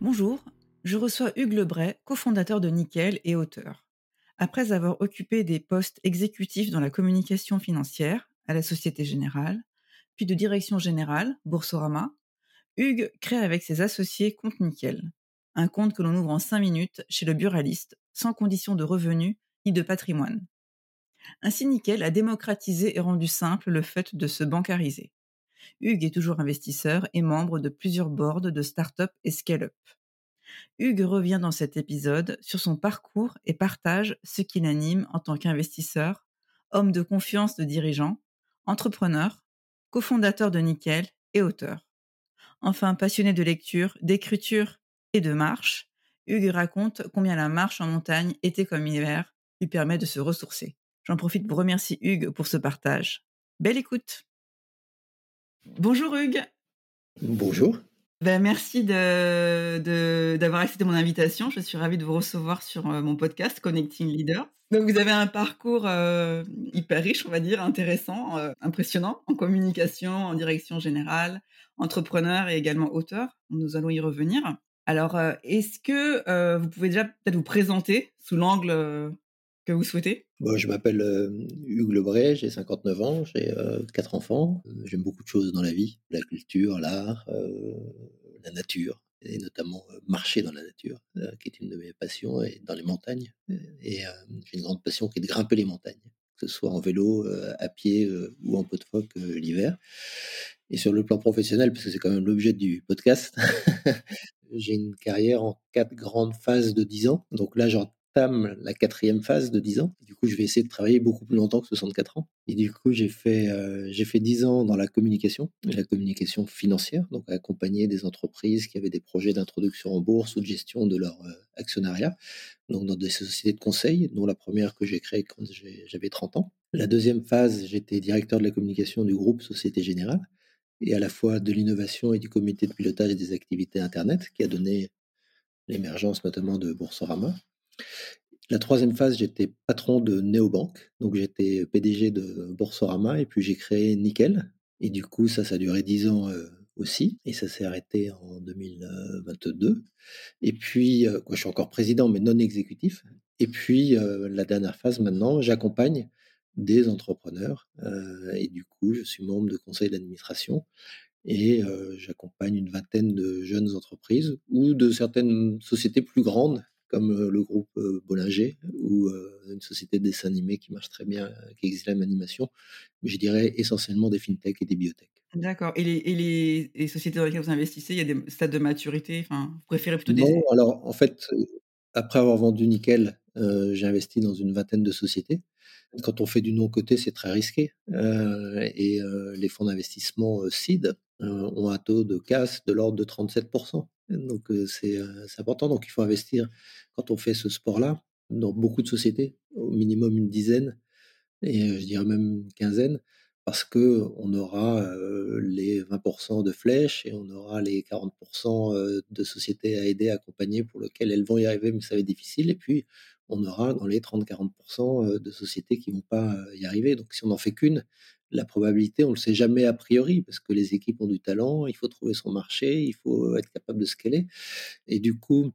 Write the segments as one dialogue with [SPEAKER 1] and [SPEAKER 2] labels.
[SPEAKER 1] Bonjour, je reçois Hugues Lebray, cofondateur de Nickel et auteur. Après avoir occupé des postes exécutifs dans la communication financière à la Société Générale, puis de direction générale, Boursorama, Hugues crée avec ses associés Compte Nickel, un compte que l'on ouvre en 5 minutes chez le buraliste, sans condition de revenus ni de patrimoine. Ainsi, Nickel a démocratisé et rendu simple le fait de se bancariser. Hugues est toujours investisseur et membre de plusieurs boards de start-up et scale-up. Hugues revient dans cet épisode sur son parcours et partage ce qui l'anime en tant qu'investisseur, homme de confiance de dirigeant, entrepreneur, cofondateur de Nickel et auteur. Enfin, passionné de lecture, d'écriture et de marche, Hugues raconte combien la marche en montagne, été comme hiver, lui permet de se ressourcer. J'en profite pour remercier Hugues pour ce partage. Belle écoute Bonjour Hugues
[SPEAKER 2] Bonjour
[SPEAKER 1] ben, merci de, de, d'avoir accepté mon invitation. Je suis ravie de vous recevoir sur euh, mon podcast Connecting Leader. Donc, vous avez un parcours euh, hyper riche, on va dire, intéressant, euh, impressionnant en communication, en direction générale, entrepreneur et également auteur. Nous allons y revenir. Alors, est-ce que vous pouvez déjà peut-être vous présenter sous l'angle vous souhaitez?
[SPEAKER 2] Je m'appelle Hugues Lebray, j'ai 59 ans, j'ai quatre enfants. J'aime beaucoup de choses dans la vie, la culture, l'art, la nature, et notamment marcher dans la nature, qui est une de mes passions, et dans les montagnes. J'ai une grande passion qui est de grimper les montagnes, que ce soit en vélo, à pied ou en pot de phoque l'hiver. Et sur le plan professionnel, parce que c'est quand même l'objet du podcast, j'ai une carrière en quatre grandes phases de 10 ans. Donc là, la quatrième phase de 10 ans. Du coup, je vais essayer de travailler beaucoup plus longtemps que 64 ans. Et du coup, j'ai fait, euh, fait 10 ans dans la communication, la communication financière, donc accompagner des entreprises qui avaient des projets d'introduction en bourse ou de gestion de leur euh, actionnariat, donc dans des sociétés de conseil, dont la première que j'ai créée quand j'avais 30 ans. La deuxième phase, j'étais directeur de la communication du groupe Société Générale, et à la fois de l'innovation et du comité de pilotage des activités Internet, qui a donné l'émergence notamment de Boursorama. La troisième phase, j'étais patron de Néobank, donc j'étais PDG de Boursorama et puis j'ai créé Nickel. Et du coup, ça, ça a duré dix ans euh, aussi et ça s'est arrêté en 2022. Et puis, euh, je suis encore président mais non exécutif. Et puis, euh, la dernière phase maintenant, j'accompagne des entrepreneurs et du coup, je suis membre de conseil d'administration et j'accompagne une vingtaine de jeunes entreprises ou de certaines sociétés plus grandes comme le groupe Bollinger ou une société de dessin animé qui marche très bien, qui existe la animation, mais je dirais essentiellement des fintech et des biotech.
[SPEAKER 1] D'accord. Et, les, les, sociétés dans lesquelles vous investissez, il y a des stades de maturité enfin, Vous préférez plutôt des.
[SPEAKER 2] Non, alors en fait, après avoir vendu Nickel, j'ai investi dans une vingtaine de sociétés. Quand on fait du non-côté, c'est très risqué. et les fonds d'investissement seed ont un taux de casse de l'ordre de 37%. Donc c'est important. Donc il faut investir quand on fait ce sport-là dans beaucoup de sociétés, au minimum une dizaine, et je dirais même une quinzaine, parce que on aura les 20% de flèches et on aura les 40% de sociétés à aider, à accompagner, pour lesquelles elles vont y arriver, mais ça va être difficile. Et puis on aura dans les 30-40% de sociétés qui vont pas y arriver. Donc si on n'en fait qu'une, la probabilité, on ne le sait jamais a priori, parce que les équipes ont du talent, il faut trouver son marché, il faut être capable de scaler. Et du coup,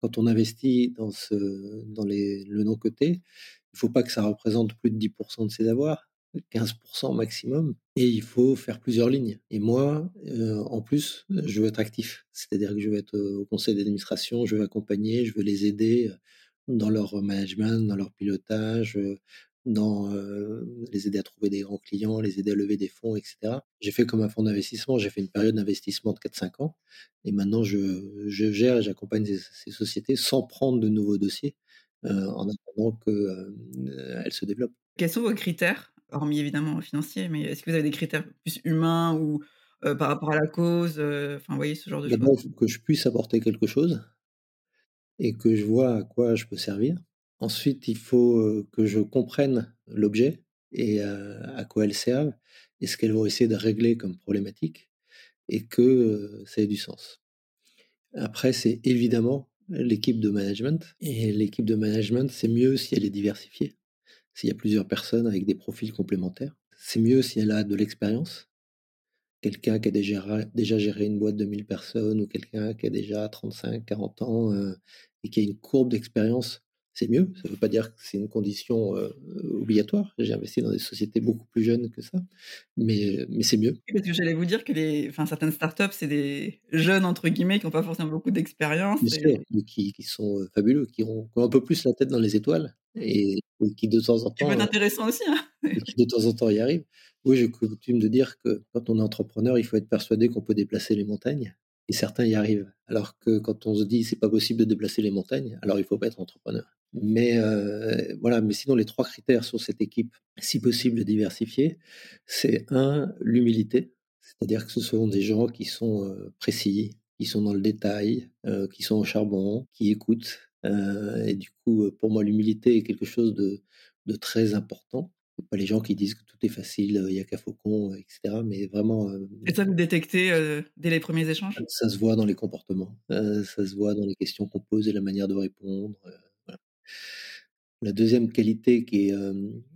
[SPEAKER 2] quand on investit dans, le non-coté, il ne faut pas que ça représente plus de 10% de ses avoirs. 15% maximum et il faut faire plusieurs lignes et moi, heu, en plus, je veux être actif. C'est-à-dire que je veux être, heu, au conseil d'administration, je veux accompagner, je veux les aider, heu, dans leur management, dans leur pilotage, dans, les aider à trouver des grands clients, les aider à lever des fonds et cetera. J'ai fait comme un fonds d'investissement, j'ai fait une période d'investissement de 4-5 ans et maintenant je je gère et j'accompagne ces ces sociétés sans prendre de nouveaux dossiers, en attendant que, hem, elles se développent.
[SPEAKER 1] Quels sont vos critères? Hormis évidemment financiers, mais est-ce que vous avez des critères plus humains ou, par rapport à la cause, enfin, voyez, ce genre de choses?
[SPEAKER 2] D'abord, que je puisse apporter quelque chose et que je vois à quoi je peux servir. Ensuite, il faut, que je comprenne l'objet et à quoi elles servent et ce qu'elles vont essayer de régler comme problématique et que, ça ait du sens. Après, c'est évidemment l'équipe de management et l'équipe de management, c'est mieux si elle est diversifiée, s'il y a plusieurs personnes avec des profils complémentaires. C'est mieux si elle a de l'expérience, quelqu'un qui a déjà déjà géré une boîte de 1000 personnes ou quelqu'un qui a déjà 35-40 ans, heu, et qui a une courbe d'expérience, c'est mieux. Ça ne veut pas dire que c'est une condition, heu, obligatoire. J'ai investi dans des sociétés beaucoup plus jeunes que ça, mais mais c'est mieux.
[SPEAKER 1] Oui, parce que j'allais vous dire que les enfin, certaines startups, c'est des «jeunes» entre guillemets qui ont pas forcément beaucoup d'expérience
[SPEAKER 2] Bien sûr,
[SPEAKER 1] et
[SPEAKER 2] mais qui qui sont, heu, fabuleux, qui ont qui ont un peu plus la tête dans les étoiles et et qui de temps en temps,
[SPEAKER 1] intéressant aussi, hein.
[SPEAKER 2] et qui de temps en temps y arrivent. Oui, j'ai coutume de dire que quand on est entrepreneur, il faut être persuadé qu'on peut déplacer les montagnes et certains y arrivent. Alors que quand on se dit: «C'est pas possible de déplacer les montagnes», alors il faut pas être entrepreneur. Mais heu, voilà, mais sinon les 3 critères sur cette équipe, si possible diversifiée, c'est un l'humilité, c'est-à-dire que ce sont des gens qui sont, précis, qui sont dans le détail, heu, qui sont au charbon, qui écoutent, heu et du coup, pour moi l'humilité est quelque chose de de très important. Pas les gens qui disent que tout est facile, il y a qu'à Faucon, heu et cetera, mais vraiment, heu,
[SPEAKER 1] Et ça, vous détectez, heu, dès les premiers échanges?
[SPEAKER 2] ça se voit dans les comportements, ça se voit dans les questions qu'on pose et la manière de répondre, voilà. La deuxième qualité qui est,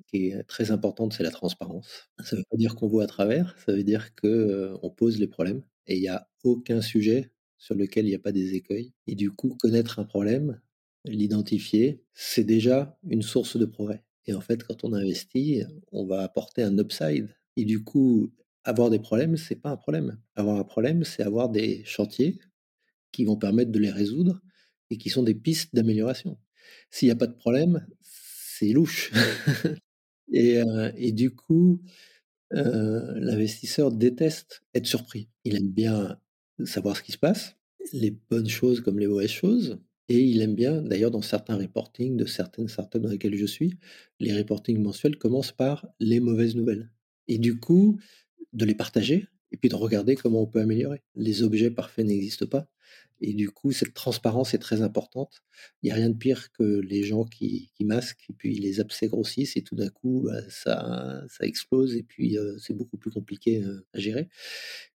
[SPEAKER 2] qui est très importante, c'est la transparence. Ça veut pas dire qu'on voit à travers, ça veut dire que, heu, on pose les problèmes et il y a aucun sujet sur lequel il y a pas des écueils et du coup, connaître un problème, l'identifier, c'est déjà une source de progrès et en fait, quand on investit, on va apporter un upside et du coup, avoir des problèmes, c'est pas un problème. Avoir un problème, c'est avoir des chantiers qui vont permettre de les résoudre et qui sont des pistes d'amélioration. S'il y a pas de problème, c'est louche et heu et du coup, heu, l'investisseur déteste être surpris. Il aime bien savoir ce qui se passe, les bonnes choses comme les mauvaises choses et il aime bien d'ailleurs dans certains reportings de certaines startups dans lesquelles je suis, les reportings mensuels commencent par les mauvaises nouvelles et du coup, de les partager et puis de regarder comment on peut améliorer. Les objets parfaits n'existent pas et du coup, cette transparence est très importante. Il y a rien de pire que les gens qui qui masquent et puis les abcès grossissent et tout d'un coup, bah, ça ça explose et puis, c'est beaucoup plus compliqué, à gérer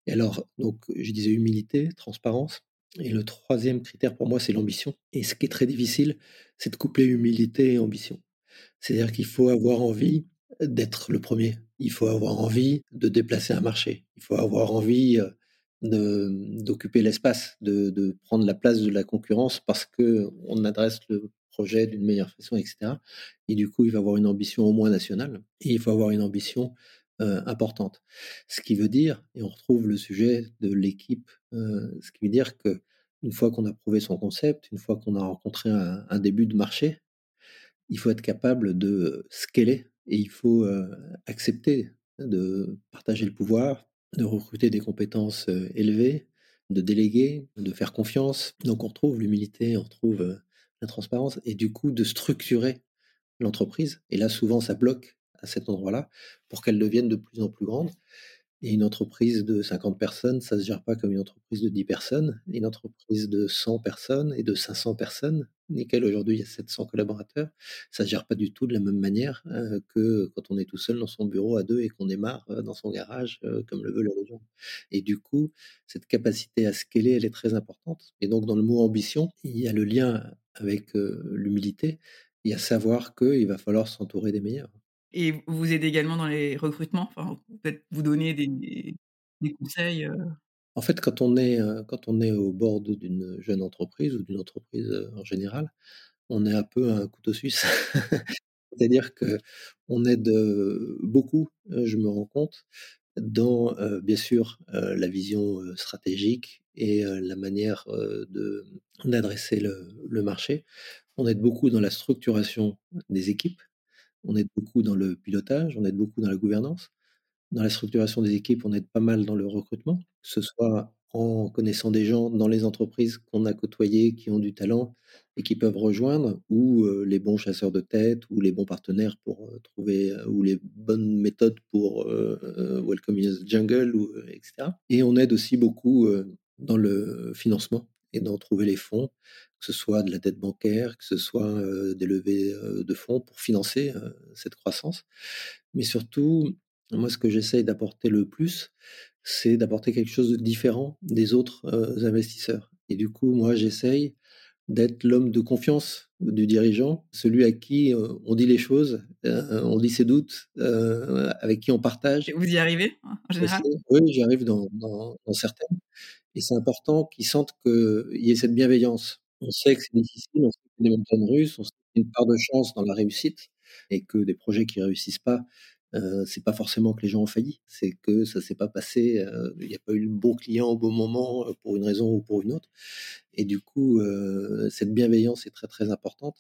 [SPEAKER 2] et alors donc je disais humilité, transparence et le troisième critère pour moi, c'est l'ambition et ce qui est très difficile, c'est de coupler humilité et ambition. C'est-à-dire qu'il faut avoir envie d'être le premier. Il faut avoir envie de déplacer un marché. Il faut avoir envie, de d'occuper l'espace, de prendre la place de la concurrence parce qu'on adresse le projet d'une meilleure façon et cetera et du coup, il va avoir une ambition au moins nationale et il faut avoir une ambition, heu, importante. Ce qui veut dire et on retrouve le sujet de l'équipe, heu, ce qui veut dire qu'une fois qu'on a prouvé son concept, une fois qu'on a rencontré un début de marché, il faut être capable de scaler et il faut, heu, accepter de partager le pouvoir, de recruter des compétences, élevées, de déléguer, de faire confiance. Donc on retrouve l'humilité, on retrouve, la transparence et du coup de structurer l'entreprise et là souvent ça bloque à cet endroit-là pour qu'elle devienne de plus en plus grande et une entreprise de 50 personnes, ça se gère pas comme une entreprise de 10 personnes. Une entreprise de 100 personnes et de 500 personnes, nickel, aujourd'hui, il y a 700 collaborateurs. Ça se gère pas du tout de la même manière, heu, que quand on est tout seul dans son bureau à 2 et qu'on démarre, heu, dans son garage, heu, comme le veut la légende et du coup, cette capacité à scaler, elle est très importante et donc dans le mot ambition, il y a le lien avec, heu, l'humilité. Il y a savoir qu'il va falloir s'entourer des meilleurs.
[SPEAKER 1] Et vous aidez également dans les recrutements? Peut-être vous donner des conseils, heu?
[SPEAKER 2] En fait, quand on est, heu, quand on est au bord d'une jeune entreprise ou d'une entreprise, heu, en général, on est un peu un couteau suisse. C'est-à-dire qu'on aide, heu, beaucoup, je me rends compte, dans, bien sûr, la vision, stratégique et la manière, d'adresser le le marché. On aide beaucoup dans la structuration des équipes, on aide beaucoup dans le pilotage, on aide beaucoup dans la gouvernance. Dans la structuration des équipes, on aide pas mal dans le recrutement, que ce soit en connaissant des gens dans les entreprises qu'on a côtoyées, qui ont du talent et qui peuvent rejoindre ou heu, les bons chasseurs de tête ou les bons partenaires pour, heu, trouver, heu, ou les bonnes méthodes pour, welcome in the jungle heu et on aide aussi beaucoup, dans le financement et dans trouver les fonds, que ce soit de la dette bancaire, que ce soit, des levées, de fonds pour financer, cette croissance. Mais surtout, moi, ce que j'essaye d'apporter le plus, c'est d'apporter quelque chose de différent des autres, investisseurs et du coup, moi, j'essaye d'être l'homme de confiance du dirigeant, celui à qui, on dit les choses, on dit ses doutes, avec qui on partage
[SPEAKER 1] vous y arrivez, en général?
[SPEAKER 2] Oui, j'y arrive dans dans dans certaines et c'est important qu'ils sentent qu'il y ait cette bienveillance. On sait que c'est difficile, on sait qu'il y a des montagnes russes, on sait qu'il y a une part de chance dans la réussite et que des projets qui réussissent pas, heu, c'est pas forcément que les gens ont failli, c'est que ça s'est pas passé, heu, il y a pas eu le bon client au bon moment, heu, pour une raison ou pour une autre et du coup, heu, cette bienveillance est très, très importante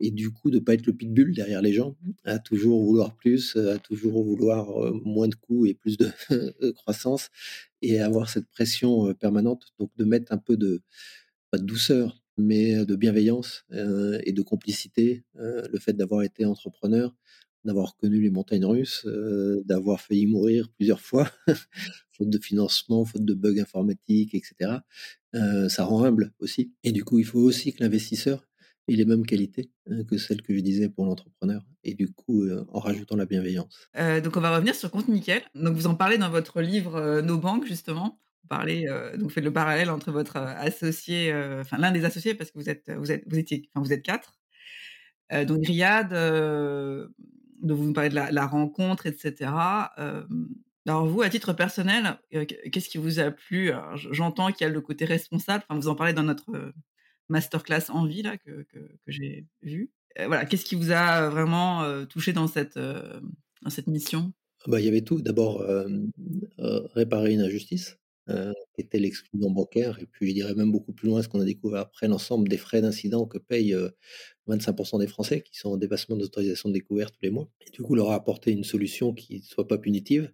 [SPEAKER 2] et du coup, de pas être le pitbull derrière les gens, à toujours vouloir plus, à toujours vouloir, moins de coûts et plus de croissance et avoir cette pression, permanente. Donc de mettre un peu de pas de douceur, mais de bienveillance, et de complicité. Le fait d'avoir été entrepreneur, d'avoir connu les montagnes russes, d'avoir failli mourir plusieurs fois, faute de financement, faute de bugs informatiques et cetera. Heu, ça rend humble aussi et du coup, il faut aussi que l'investisseur ait les mêmes qualités, heu, que celles que je disais pour l'entrepreneur et du coup, heu, en rajoutant la bienveillance.
[SPEAKER 1] Donc on va revenir sur Compte Nickel. Donc vous en parlez dans votre livre, Nos banques justement. Vous parlez, donc faites le parallèle entre votre, associé, enfin l'un des associés parce que vous êtes vous êtes vous étiez vous êtes 4. Heu, donc Riyad, dont vous nous parlez de la la rencontre et. Hem, alors vous, à titre personnel, qu'est-ce qui vous a plu? J'entends qu'il y a le côté responsable, enfin vous en parlez dans notre, masterclass Envie là que que j'ai vu. Heu, voilà, qu'est-ce qui vous a vraiment, heu, touché dans cette, dans cette mission?
[SPEAKER 2] Ah bah, il y avait tout. D'abord, réparer une injustice, qui était l'exclusion bancaire et puis je dirais même beaucoup plus loin, ce qu'on a découvert après, l'ensemble des frais d'incident que payent, heu, 25 des Français qui sont en dépassement d'autorisation de découvert tous les mois et du coup, leur apporter une solution qui soit pas punitive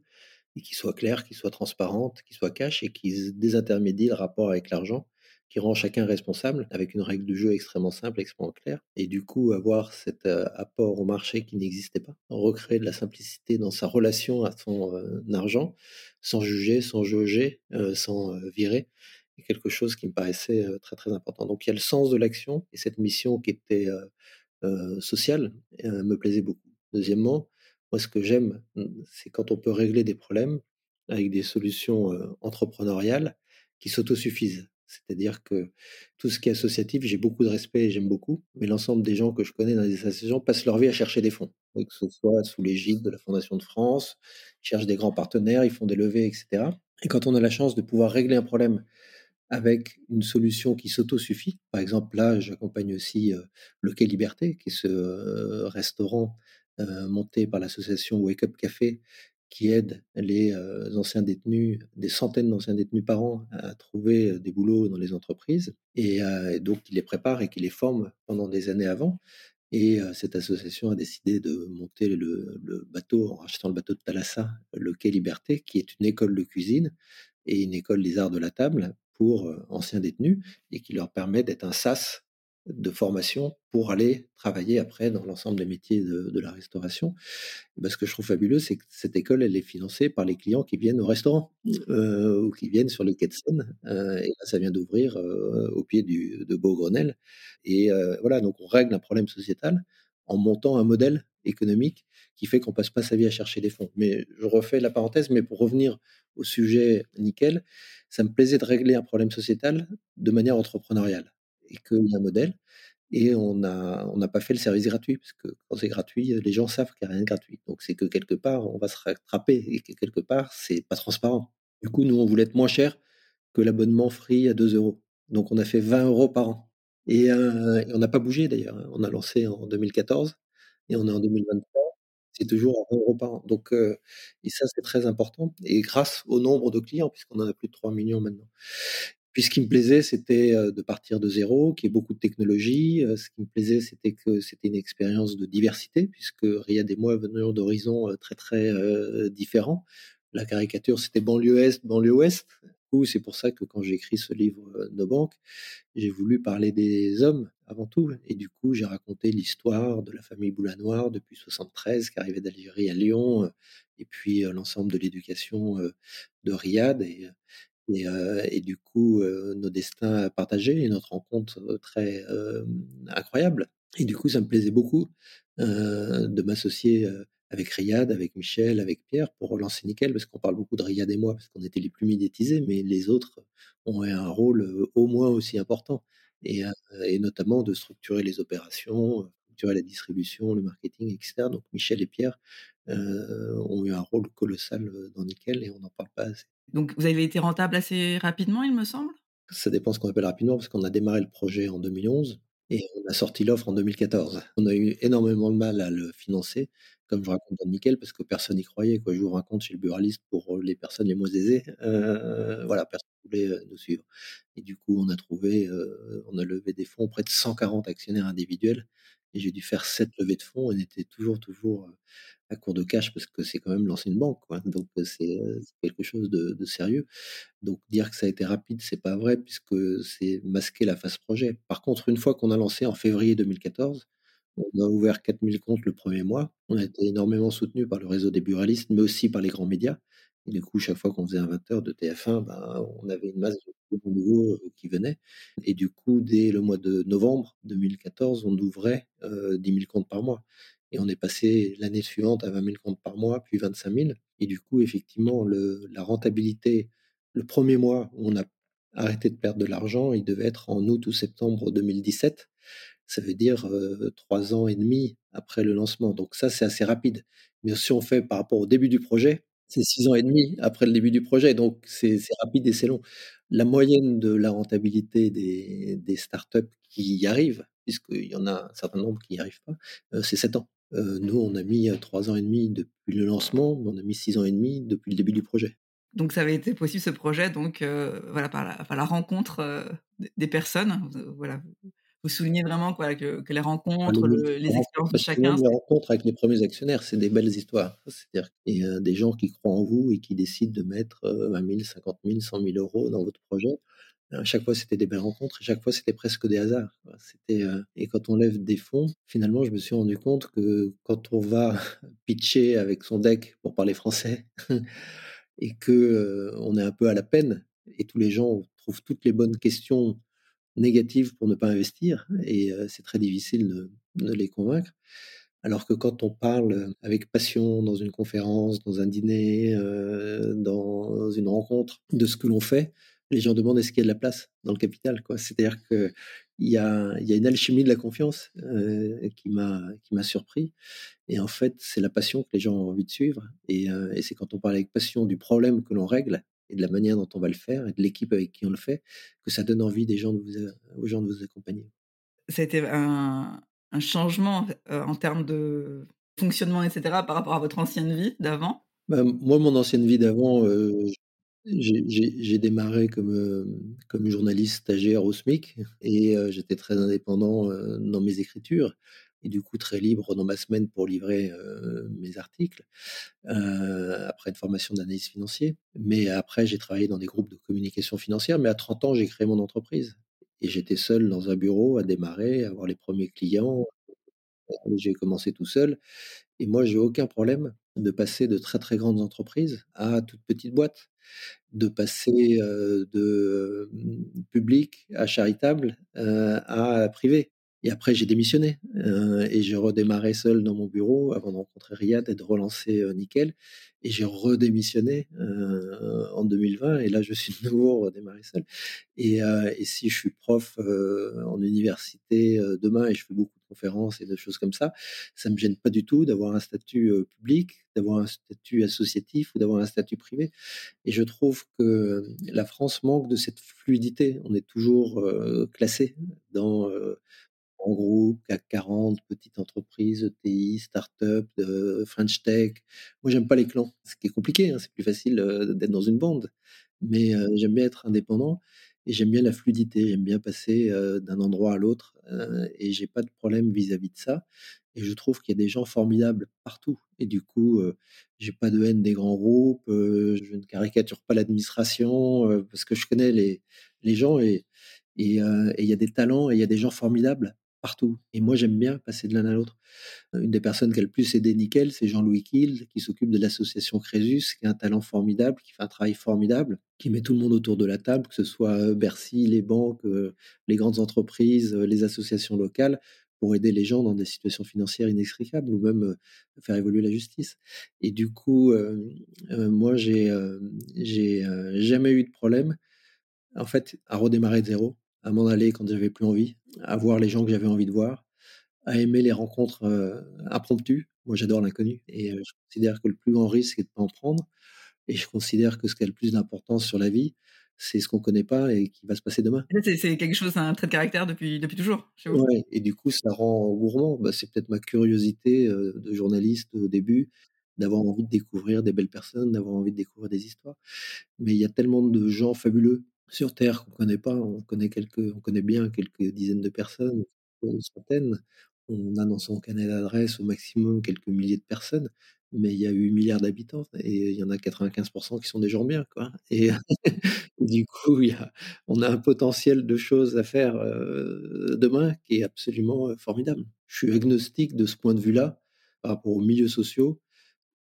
[SPEAKER 2] et qui soit claire, qui soit transparente, qui soit cash et qui désintermédie le rapport avec l'argent, qui rend chacun responsable avec une règle du jeu extrêmement simple, extrêmement claire et du coup avoir cet, heu, apport au marché qui n'existait pas. Recréer de la simplicité dans sa relation à son, heu, argent, sans juger, sans jauger, heu, sans, virer est quelque chose qui me paraissait, très, très important. Donc il y a le sens de l'action et cette mission qui était, sociale, me plaisait beaucoup. Deuxièmement, moi ce que j'aime, mmh, c'est quand on peut régler des problèmes avec des solutions, entrepreneuriales qui s'autosuffisent. C'est-à-dire que tout ce qui est associatif, j'ai beaucoup de respect et j'aime beaucoup, mais l'ensemble des gens que je connais dans les associations passent leur vie à chercher des fonds, que ce soit sous l'égide de la Fondation de France, ils cherchent des grands partenaires, ils font des levées et cetera et quand on a la chance de pouvoir régler un problème avec une solution qui s'autosuffit. Par exemple, là, j'accompagne aussi, heu, Le Quai Liberté, qui est ce, restaurant, monté par l'association Wake Up Café, qui aide les, heu, anciens détenus, des centaines d'anciens détenus par an, à trouver, heu, des boulots dans les entreprises. Et et donc qui les prépare et qui les forme pendant des années avant. Et cette association a décidé de monter le le bateau en rachetant le bateau de Thalassa, Le Quai Liberté, qui est une école de cuisine et une école des arts de la table pour, anciens détenus et qui leur permet d'être un sas de formation pour aller travailler après dans l'ensemble des métiers de la restauration. Bah, ce que je trouve fabuleux, c'est que cette école, elle est financée par les clients qui viennent au restaurant, heu, ou qui viennent sur les quais de Seine, heu et là, ça vient d'ouvrir, heu, au pied de Beaugrenelle et voilà, donc on règle un problème sociétal en montant un modèle économique qui fait qu'on passe pas sa vie à chercher des fonds. Mais je refais la parenthèse, mais pour revenir au sujet nickel, ça me plaisait de régler un problème sociétal de manière entrepreneuriale et qu'il y a un modèle et on n'a pas fait le service gratuit parce que quand c'est gratuit, les gens savent qu'il y a rien de gratuit. Donc c'est que quelque part, on va se rattraper et que quelque part, c'est pas transparent. Du coup, nous, on voulait être moins cher que l'abonnement Free à 2 euros. Donc on a fait 20 euros par an et heu et on n'a pas bougé d'ailleurs, hein. On a lancé en 2014 et on est en 2023, c'est toujours à 20 € par an. Donc heu et ça, c'est très important et grâce au nombre de clients puisqu'on en a plus de 3 000 000 maintenant. Puis ce qui me plaisait, c'était, heu, de partir de 0, qu'il y ait beaucoup de technologie. Heu, ce qui me plaisait, c'était que c'était une expérience de diversité puisque Riyad et moi venions d'horizons, heu, très, très, heu, différents. La caricature, c'était banlieue est, banlieue ouest. C'est pour ça que quand j'ai écrit ce livre, Nos banques, j'ai voulu parler des hommes avant tout et du coup, j'ai raconté l'histoire de la famille Boulanoir depuis 73 qui arrivait d'Algérie à Lyon, et puis, l'ensemble de l'éducation, de Riyad et et heu et du coup, heu, nos destins partagés et notre rencontre, très, hem, incroyable et du coup, ça me plaisait beaucoup, de m'associer, avec Riyad, avec Michel, avec Pierre pour relancer Nickel parce qu'on parle beaucoup de Riyad et moi parce qu'on était les plus médiatisés, mais les autres ont eu un rôle, au moins aussi important et notamment de structurer les opérations, structurer la distribution, le marketing et cetera. Donc Michel et Pierre, ont eu un rôle colossal, dans Nickel et on n'en parle pas assez.
[SPEAKER 1] Donc vous avez été rentable assez rapidement, il me semble?
[SPEAKER 2] Ça dépend ce qu'on appelle rapidement, parce qu'on a démarré le projet en 2011 et on a sorti l'offre en 2014. On a eu énormément de mal à le financer, comme je raconte dans Nickel, parce que personne n'y croyait, quoi. J'ouvre un compte chez le buraliste pour, heu, les personnes les moins aisées, heu, voilà, personne voulait, heu, nous suivre et du coup, on a trouvé, on a levé des fonds auprès de 140 actionnaires individuels et j'ai dû faire 7 levées de fonds et on était toujours, toujours, à court de cash parce que c'est quand même lancer une banque, quoi. Donc c'est, quelque chose de de sérieux. Donc dire que ça a été rapide, c'est pas vrai puisque c'est masquer la phase projet. Par contre, une fois qu'on a lancé en février 2014, on a ouvert 4 000 comptes le 1er mois. On a été énormément soutenus par le réseau des buralistes, mais aussi par les grands médias et du coup, chaque fois qu'on faisait un 20:00 de TF1, ben, on avait une masse de nouveaux, heu, qui venaient et du coup, dès le mois de novembre 2014, on ouvrait, heu, 10 000 comptes par mois et on est passé l'année suivante à 20 000 comptes par mois, puis 25 000 et du coup, effectivement, la rentabilité, le 1er mois où on a arrêté de perdre de l'argent, il devait être en août ou septembre 2017. Ça veut dire, heu, 3 ans et demi après le lancement. Donc ça, c'est assez rapide. Mais si on fait par rapport au début du projet, c'est 6 ans et demi après le début du projet, donc c'est rapide et c'est long. La moyenne de la rentabilité des startups qui y arrivent, puisqu'il y en a un certain nombre qui n'y arrivent pas, heu, c'est 7 ans. Heu, nous, on a mis, heu, 3 ans et demi depuis le lancement, mais on a mis 6 ans et demi depuis le début du projet.
[SPEAKER 1] Donc ça avait été possible ce projet donc voilà par la rencontre, des personnes. Voilà, vous vous soulignez vraiment quoi que que les
[SPEAKER 2] Ah
[SPEAKER 1] rencontres, le les expériences de chacun,
[SPEAKER 2] les rencontres avec les 1ers actionnaires, c'est des belles histoires. C'est-à-dire qu'il y a des gens qui croient en vous et qui décident de mettre, heu, 20 000-50 000-100 000 € dans votre projet. À chaque fois, c'était des belles rencontres et chaque fois, c'était presque des hasards. C'était, heu et quand on lève des fonds, finalement, je me suis rendu compte que quand on va pitcher avec son deck pour parler français et que, heu, on est un peu à la peine et tous les gens trouvent toutes les bonnes questions négatives pour ne pas investir et c'est très difficile de les convaincre. Alors que quand on parle avec passion dans une conférence, dans un dîner, dans une rencontre de ce que l'on fait, les gens demandent: «Est-ce qu'il y a de la place dans le capital?» C'est-à-dire qu'il y a y a une alchimie de la confiance, heu, qui m'a surpris et en fait, c'est la passion que les gens ont envie de suivre et c'est quand on parle avec passion du problème que l'on règle et de la manière dont on va le faire et de l'équipe avec qui on le fait, que ça donne envie des gens de vous a aux gens de vous accompagner.
[SPEAKER 1] Ça a été un un changement heu, en termes de fonctionnement et cetera par rapport à votre ancienne vie d'avant?
[SPEAKER 2] Bah, moi, mon ancienne vie d'avant, heu, j'ai démarré comme, comme journaliste stagiaire au SMIC et j'étais très indépendant, dans mes écritures et du coup très libre dans ma semaine pour livrer, mes articles, après une formation d'analyste financier. Mais après, j'ai travaillé dans des groupes de communication financière, mais à 30 ans, j'ai créé mon entreprise et j'étais seul dans un bureau à démarrer, à avoir les 1ers clients. J'ai commencé tout seul et moi, j'ai aucun problème de passer de très, très grandes entreprises à toutes petites boîtes, de passer, de, hem, public à charitable, à privé et après j'ai démissionné, heu et j'ai redémarré seul dans mon bureau avant de rencontrer Riyad et de relancer, heu, Nickel. Et j'ai redémissionné, heu, en 2020 et là, je suis de nouveau redémarré seul. Et et si je suis prof, en université, demain et je fais beaucoup de conférences et de choses comme ça, ça me gêne pas du tout d'avoir un statut, public, d'avoir un statut associatif ou d'avoir un statut privé. Et je trouve que la France manque de cette fluidité. On est toujours, classé dans, grands groupes, CAC 40, petites entreprises, ETI, start-up, French Tech. Moi, j'aime pas les clans, ce qui est compliqué, hein, c'est plus facile, heu, d'être dans une bande. Mais, heu, j'aime bien être indépendant et j'aime bien la fluidité. J'aime bien passer, heu, d'un endroit à l'autre, et j'ai pas de problème vis-à-vis de ça et je trouve qu'il y a des gens formidables partout et du coup, j'ai pas de haine des grands groupes, je ne caricature pas l'administration, parce que je connais les gens et il y a des talents et il y a des gens formidables partout. Et moi, j'aime bien passer de l'un à l'autre. Une des personnes qui a le plus aidé Nickel, c'est Jean-Louis Kiel, qui s'occupe de l'association Crésus, qui a un talent formidable, qui fait un travail formidable, qui met tout le monde autour de la table, que ce soit, heu, Bercy, les banques, heu, les grandes entreprises, heu, les associations locales, pour aider les gens dans des situations financières inextricables ou même, faire évoluer la justice. Et du coup, moi, j'ai, jamais eu de problème, en fait, à redémarrer de 0, à m'en aller quand j'avais plus envie, à voir les gens que j'avais envie de voir, à aimer les rencontres, heu, impromptues. Moi, j'adore l'inconnu et heu, je considère que le plus grand risque, c'est de pas en prendre et je considère que ce qui a le plus d'importance sur la vie, c'est ce qu'on connaît pas et qui va se passer demain.
[SPEAKER 1] C'est quelque chose un trait de caractère depuis depuis toujours, chez vous?
[SPEAKER 2] Ouais et du coup, ça rend gourmand. Bah, c'est peut-être ma curiosité, heu, de journaliste au début, d'avoir envie de découvrir des belles personnes, d'avoir envie de découvrir des histoires. Mais il y a tellement de gens fabuleux sur terre qu'on connaît pas. On connaît quelques on connaît bien quelques dizaines de personnes, une centaine. On a dans son carnet d'adresses au maximum quelques milliers de personnes, mais il y a 8 000 000 d'habitants et il y en a 95% qui sont des gens bien, quoi et du coup, on a un potentiel de choses à faire, heu, demain qui est absolument, heu, formidable. Je suis agnostique de ce point de vue-là, par rapport aux milieux sociaux,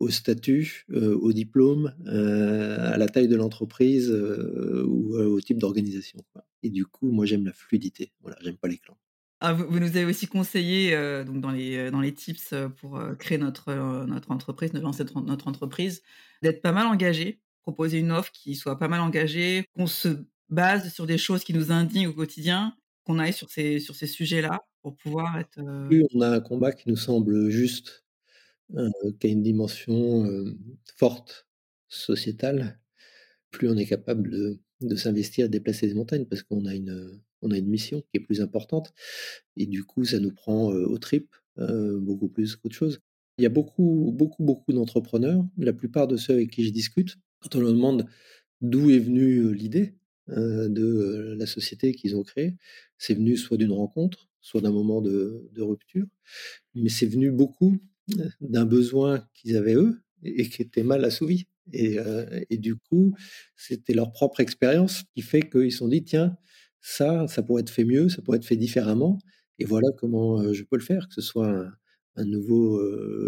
[SPEAKER 2] au statut, heu, au diplôme, heu, à la taille de l'entreprise, heu, ou, au type d'organisation, et du coup, moi, j'aime la fluidité. Voilà, j'aime pas les clans.
[SPEAKER 1] Ah, vous vous nous avez aussi conseillé, donc dans les, dans les tips, pour, créer notre, notre entreprise, de lancer notre notre entreprise, d'être pas mal engagé, proposer une offre qui soit pas mal engagée, qu'on se base sur des choses qui nous indignent au quotidien, qu'on aille sur ces sur ces sujets-là pour pouvoir être,
[SPEAKER 2] Plus on a un combat qui nous semble juste, qui a une dimension, forte, sociétale, plus on est capable de de s'investir et déplacer des montagnes parce qu'on a une, on a une mission qui est plus importante. Et du coup, ça nous prend, aux tripes, beaucoup plus qu'autre chose. Il y a beaucoup, beaucoup, beaucoup d'entrepreneurs, la plupart de ceux avec qui je discute, quand on leur demande d'où est venue, l'idée, de, la société qu'ils ont créée, c'est venu soit d'une rencontre, soit d'un moment de de rupture, mais c'est venu beaucoup, d'un besoin qu'ils avaient eux et qui était mal assouvi et heu et du coup, c'était leur propre expérience qui fait qu'ils se sont dit: «Tiens, ça, ça pourrait être fait mieux, ça pourrait être fait différemment et voilà comment, heu, je peux le faire». Que ce soit un un nouveau,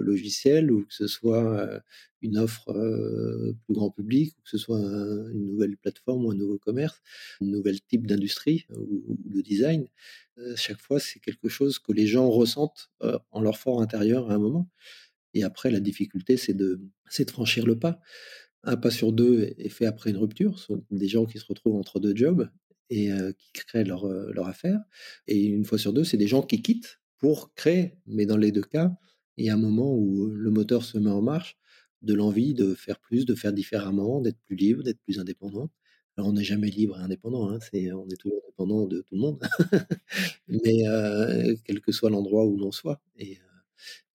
[SPEAKER 2] logiciel ou que ce soit, une offre, plus grand public ou que ce soit un une nouvelle plateforme ou un nouveau commerce, un nouvel type d'industrie ou ou de design. Chaque fois, c'est quelque chose que les gens ressentent, en leur fort intérieur à un moment et après la difficulté, c'est de de franchir le pas. Un pas sur 2 est fait après une rupture. Ce sont des gens qui se retrouvent entre 2 jobs et qui créent leur, leur affaire et une fois sur 2, c'est des gens qui quittent pour créer. Mais dans les 2 cas, il y a un moment où, le moteur se met en marche, de l'envie de faire plus, de faire différemment, d'être plus libre, d'être plus indépendant. Alors on n'est jamais libre et indépendant, hein, c'est on est toujours dépendant de tout le monde. Mais heu, quel que soit l'endroit où l'on soit heu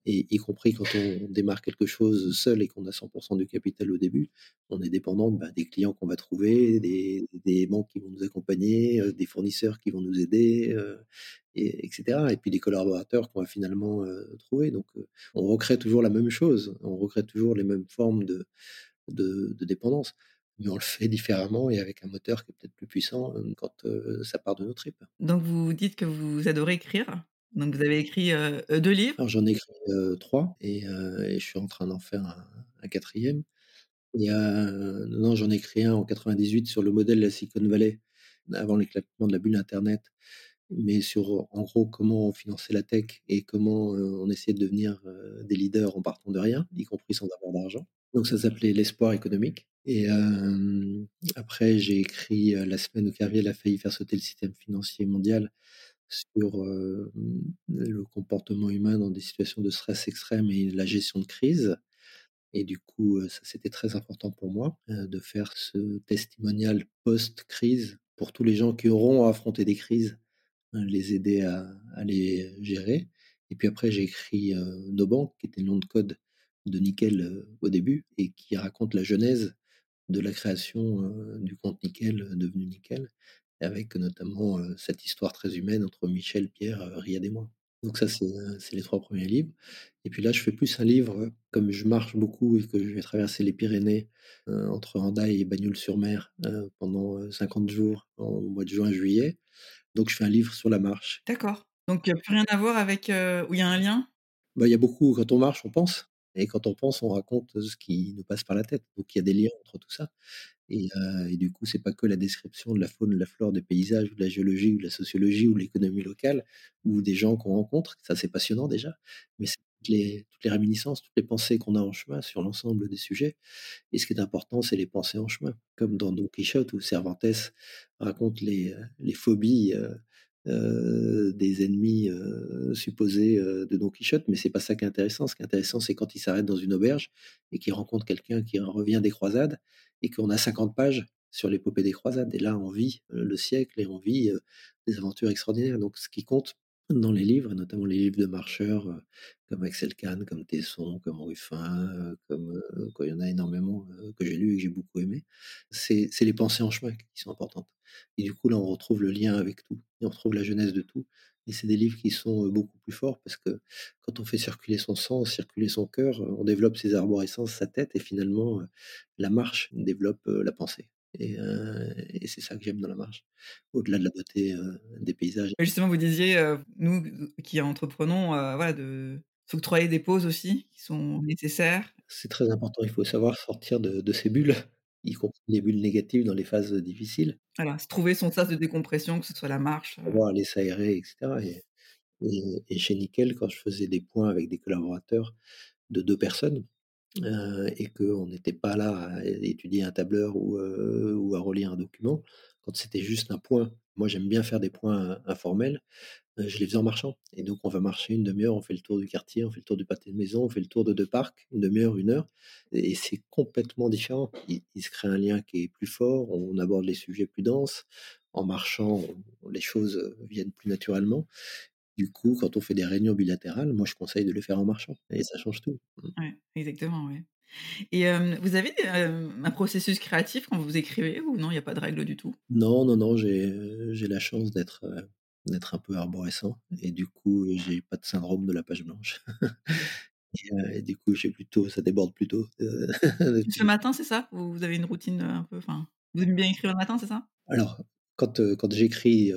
[SPEAKER 2] et y compris quand on démarre quelque chose seul et qu'on a 100% du capital au début, on est dépendant, bah, des clients qu'on va trouver, des banques qui vont nous accompagner, heu, des fournisseurs qui vont nous aider, heu et et puis des collaborateurs qu'on va finalement, heu, trouver donc on recrée toujours la même chose, on recrée toujours les mêmes formes de dépendance, mais on le fait différemment et avec un moteur qui est peut-être plus puissant, quand, ça part de nos tripes.
[SPEAKER 1] Donc vous dites que vous adorez écrire, donc vous avez écrit, heu, 2 livres?
[SPEAKER 2] J'en ai écrit, 3 et heu et je suis en train d'en faire un un 4e. Il y a non, j'en ai écrit un en 98 sur le modèle de la Silicon Valley, avant l'éclatement de la bulle internet, mais sur, en gros, comment on finançait la tech et comment, on essayait de devenir, des leaders en partant de rien, y compris sans avoir d'argent. Donc ça s'appelait «L'espoir économique» et après j'ai écrit, «La semaine où Kerviel a failli faire sauter le système financier mondial» sur, hem, le comportement humain dans des situations de stress extrême et la gestion de crise. Et du coup, ça c'était très important pour moi, de faire ce testimonial post-crise pour tous les gens qui auront à affronter des crises heu, les aider à les gérer. Et puis après j'ai écrit, heu, No Bank qui était le nom de code de Nickel, au début et qui raconte la genèse de la création, du compte Nickel, devenu Nickel avec notamment, cette histoire très humaine entre Michel, Pierre, Riad et moi. Donc ça c'est, les 3 premiers livres et puis là je fais plus un livre, comme je marche beaucoup et que je vais traverser les Pyrénées, entre Hendaye et Bagnols-sur-Mer, heu, pendant, heu, 50 jours en mois de juin, juillet. Donc je fais un livre sur la marche.
[SPEAKER 1] D'accord, donc heu, plus rien à voir avec, ou il y a un lien?
[SPEAKER 2] Bah, il y a beaucoup quand on marche, on pense et quand on pense, on raconte, ce qui nous passe par la tête. Donc il y a des liens entre tout ça et du coup, c'est pas que la description de la faune, de la flore, des paysages de la géologie de la sociologie ou de l'économie locale ou des gens qu'on rencontre, ça c'est passionnant déjà, mais c'est toutes les toutes réminiscences, toutes les pensées qu'on a en chemin sur l'ensemble des sujets et ce qui est important, c'est les pensées en chemin. Comme dans Don Quichotte où Cervantes raconte les, les phobies, heu, des ennemis, heu, supposés, heu, de Don Quichotte, mais c'est pas ça qui est intéressant. Ce qui est intéressant, c'est quand il s'arrête dans une auberge et qu'il rencontre quelqu'un qui revient des croisades et qu'on a 50 pages sur l'épopée des croisades et là, on vit, le siècle et on vit, des aventures extraordinaires. Donc ce qui compte dans les livres et notamment les livres de marcheurs, heu, comme Axel Kahn, comme Tesson, comme Ruffin, comme, heu, quoi, il y en a énormément, heu, que j'ai lus et que j'ai beaucoup aimés. C'est les pensées en chemin qui sont importantes et du coup, là, on retrouve le lien avec tout on retrouve la jeunesse de tout et c'est des livres qui sont, heu, beaucoup plus forts parce que quand on fait circuler son sang, circuler son cœur, on développe ses arborescences, sa tête et finalement, la marche développe, la pensée et heu et c'est ça que j'aime dans la marche. Au-delà de la beauté, heu, des paysages.
[SPEAKER 1] Justement, vous disiez, nous qui entreprenons, voilà, de s'octroyer des pauses aussi qui sont nécessaires.
[SPEAKER 2] C'est très important, il faut savoir sortir de de ses bulles, y compris les bulles négatives dans les phases, difficiles.
[SPEAKER 1] Voilà, se trouver son sas de décompression, que ce soit la marche, heu
[SPEAKER 2] Savoir aller s'aérer et cetera et et et chez Nickel, quand je faisais des points avec des collaborateurs de 2 personnes, heu et qu'on n'était pas là à étudier un tableur ou à relire un document, quand c'était juste un point, moi j'aime bien faire des points informels, je les faisais en marchant et donc on va marcher une 1/2 heure, on fait le tour du quartier, on fait le tour du pâté de maison, on fait le tour de 2 parcs, une 1/2 heure, 1 heure et c'est complètement différent. Il se crée un lien qui est plus fort, on aborde les sujets plus denses. En marchant, les choses, viennent plus naturellement. Du coup, quand on fait des réunions bilatérales, moi je conseille de les faire en marchant et ça change tout. Mmh.
[SPEAKER 1] Ouais, exactement, ouais et vous avez, un processus créatif quand vous écrivez ou non, il y a pas de règle du tout?
[SPEAKER 2] Non, non, non, j'ai, la chance d'être, un peu arborescent et du coup, j'ai pas de syndrome de la page blanche et du coup, j'ai plutôt ça déborde plutôt,
[SPEAKER 1] Plus le matin, c'est ça? Ou vous avez une routine, un peu enfin, vous aimez bien écrire le matin, c'est ça?
[SPEAKER 2] Alors, quand, quand j'écris,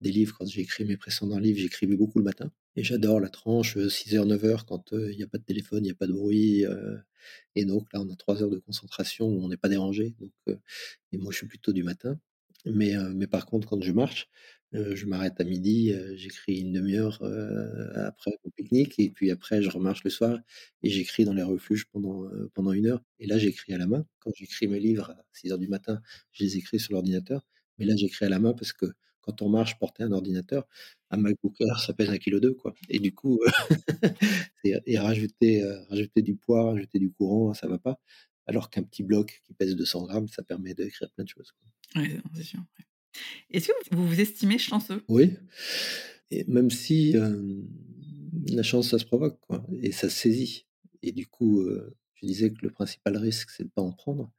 [SPEAKER 2] des livres, quand j'ai écrit mes précédents livres, j'écrivais beaucoup le matin. Et j'adore la tranche, heu, 6:00-9:00 quand, heu, il y a pas de téléphone, il y a pas de bruit, heu et donc là, on a 3 heures de concentration où on n'est pas dérangé donc et moi, je suis plutôt du matin. Mais mais par contre, quand je marche, je m'arrête à 12:00, heu, j'écris une 1/2 heure, heu, après mon pique-nique et puis après je remarche le soir et j'écris dans les refuges pendant, pendant 1 heure. Et là, j'écris à la main. Quand j'écris mes livres à 6:00 du matin, je les écris sur l'ordinateur. Mais là, j'écris à la main parce que quand on marche, porter un ordinateur, un MacBook Air, ça pèse 1,2 kg quoi et du coup, et rajouter, heu, rajouter du poids, rajouter du courant, ça va pas alors qu'un petit bloc qui pèse 200 grammes, ça permet d'écrire plein de choses,
[SPEAKER 1] non, c'est sûr, ouais. Est-ce que vous vous estimez chanceux?
[SPEAKER 2] Oui et même si, la chance, ça se provoque, quoi et ça se saisit et du coup, heu, je disais que le principal risque, c'est de pas en prendre.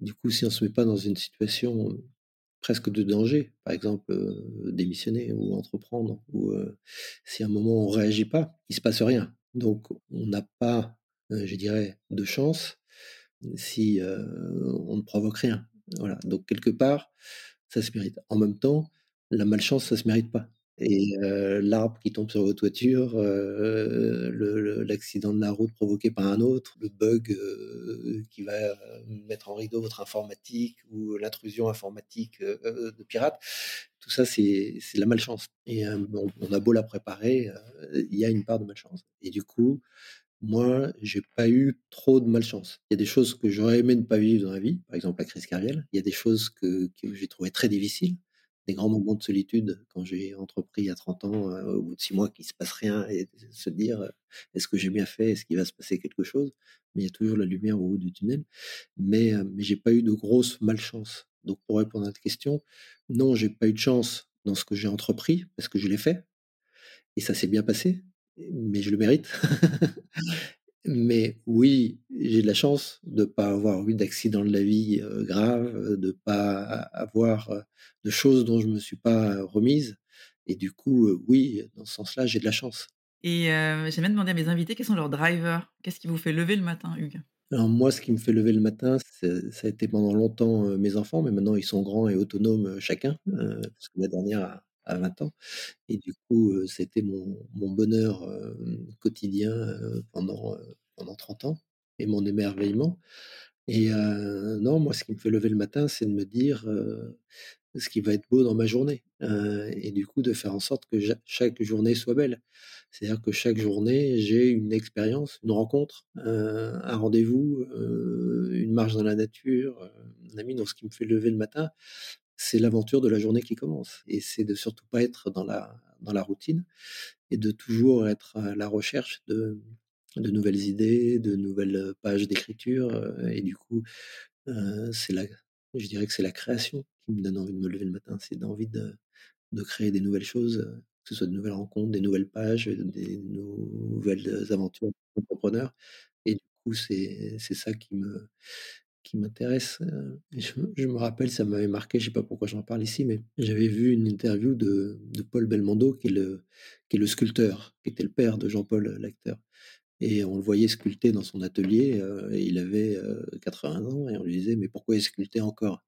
[SPEAKER 2] Du coup, si on se met pas dans une situation, presque de danger, par exemple, démissionner ou entreprendre ou si à un moment on réagit pas, il se passe rien. Donc on n'a pas, je dirais, de chance si, on ne provoque rien. Voilà, donc quelque part, ça se mérite. En même temps, la malchance, ça se mérite pas et l'arbre qui tombe sur votre toiture, heu, le le l'accident de la route provoqué par un autre, le bug, qui va, mettre en rideau votre informatique ou l'intrusion informatique, heu, de pirates, tout ça, c'est de la malchance et on a beau la préparer, il y a une part de malchance et du coup, moi, j'ai pas eu trop de malchance. Il y a des choses que j'aurais aimé ne pas vivre dans la vie, par exemple la crise carviale. Il y a des choses que que j'ai trouvées très difficiles, des grands moments de solitude quand j'ai entrepris il y a 30 ans, heu, au bout de 6 mois qu'il se passe rien et se dire, heu: «Est-ce que j'ai bien fait? Est-ce qu'il va se passer quelque chose?» mais il y a toujours la lumière au bout du tunnel mais heu, mais j'ai pas eu de grosse malchance. Donc pour répondre à votre question, non, j'ai pas eu de chance dans ce que j'ai entrepris, parce que je l'ai fait et ça s'est bien passé, mais je le mérite. Mais oui, j'ai de la chance de pas avoir eu d'accident de la vie, grave, de pas avoir, de choses dont je me suis pas remise et du coup, oui, dans ce sens-là, j'ai de la chance.
[SPEAKER 1] Et j'aime bien demander à mes invités quels sont leurs drivers? Qu'est-ce qui vous fait lever le matin, Hugues?
[SPEAKER 2] Alors moi, ce qui me fait lever le matin, ça a été pendant longtemps, mes enfants, mais maintenant ils sont grands et autonomes, chacun, parce que la dernière a a 20 ans et du coup, c'était mon mon bonheur, quotidien, pendant, pendant 30 ans et mon émerveillement et non, moi, ce qui me fait lever le matin, c'est de me dire, ce qui va être beau dans ma journée, et du coup, de faire en sorte que chaque journée soit belle. C'est-à-dire que chaque journée, j'ai une expérience, une rencontre, un rendez-vous, une marche dans la nature, un ami. Donc ce qui me fait lever le matin, c'est l'aventure de la journée qui commence et c'est de surtout pas être dans la dans la routine et de toujours être à la recherche de de nouvelles idées, de nouvelles, heu, pages d'écriture, heu et du coup, heu, c'est la je dirais que c'est la création qui me donne envie de me lever le matin. C'est d'envie de de créer des nouvelles choses, que ce soit de nouvelles rencontres, des nouvelles pages, des nouvelles aventures d'entrepreneur et du coup, c'est c'est ça qui me qui m'intéresse, et je me rappelle, ça m'avait marqué, je sais pas pourquoi j'en parle ici, mais j'avais vu une interview de Paul Belmondo qui est le sculpteur, qui était le père de Jean-Paul, heu, l'acteur et on le voyait sculpter dans son atelier, heu et il avait, heu, 80 ans et on lui disait: «Mais pourquoi il sculptait encore?»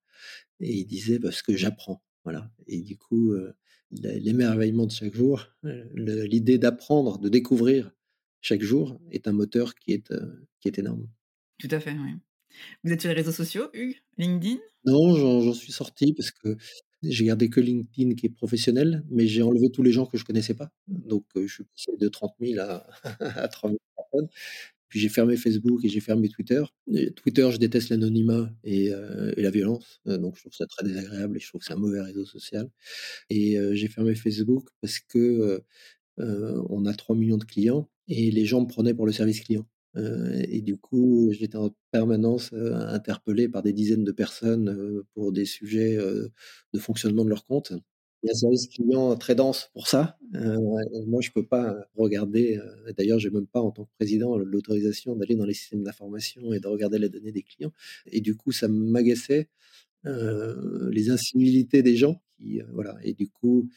[SPEAKER 2] et il disait: «Parce que j'apprends». Voilà et du coup, l'émerveillement de chaque jour, l'idée d'apprendre, de découvrir chaque jour est un moteur qui est énorme.
[SPEAKER 1] Tout à fait, oui. Vous êtes sur les réseaux sociaux, Hugues? LinkedIn?
[SPEAKER 2] Non, j'en suis sorti parce que j'ai gardé que LinkedIn qui est professionnel, mais j'ai enlevé tous les gens que je connaissais pas. Donc heu, je suis passé de 30 000 à à 3 000 personnes. Puis j'ai fermé Facebook et j'ai fermé Twitter Twitter, je déteste l'anonymat et et la violence, heu, donc je trouve ça très désagréable et je trouve que c'est un mauvais réseau social et j'ai fermé Facebook parce que, on a 3 millions de clients et les gens me prenaient pour le service client, et du coup, j'étais en permanence, interpellé par des dizaines de personnes, pour des sujets, de fonctionnement de leur compte. Il y a un service client très dense pour ça, moi je peux pas regarder, d'ailleurs j'ai même pas en tant que président l'autorisation d'aller dans les systèmes d'information et de regarder les données des clients et du coup ça m'agaçait, les incivilités des gens qui, voilà et du coup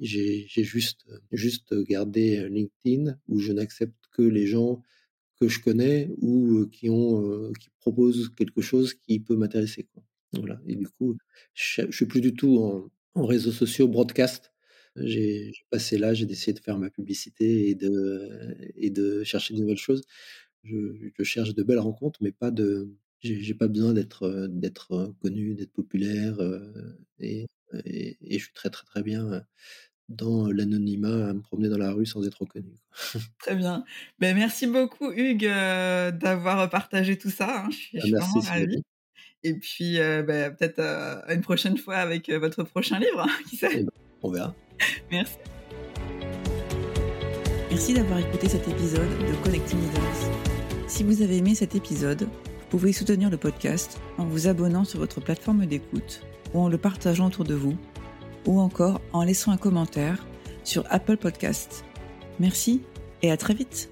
[SPEAKER 2] j'ai juste, juste gardé, LinkedIn où je n'accepte que les gens que je connais ou qui ont, qui proposent quelque chose qui peut m'intéresser. Voilà et du coup, je je suis plus du tout en en réseaux sociaux broadcast. J'ai j'ai passé l'âge d'essayer de faire ma publicité et de et de chercher de nouvelles choses. Je cherche de belles rencontres, mais pas de j'ai j'ai pas besoin d'être, d'être, connu, d'être populaire, et et je suis très, très, très bien, dans l'anonymat, à me promener dans la rue sans être reconnu.
[SPEAKER 1] Très bien. Beh, merci beaucoup Hugues, heu, d'avoir partagé tout ça, hein. Je suis je suis vraiment ravie et puis, heu, bah, peut-être, heu, à une prochaine fois avec, votre prochain livre, qui
[SPEAKER 2] Et
[SPEAKER 1] sait?
[SPEAKER 2] ben, on verra.
[SPEAKER 1] Merci. Merci d'avoir écouté cet épisode de Collecting Leaders. Si vous avez aimé cet épisode, vous pouvez soutenir le podcast en vous abonnant sur votre plateforme d'écoute ou en le partageant autour de vous ou encore en laissant un commentaire sur Apple Podcasts. Merci et à très vite.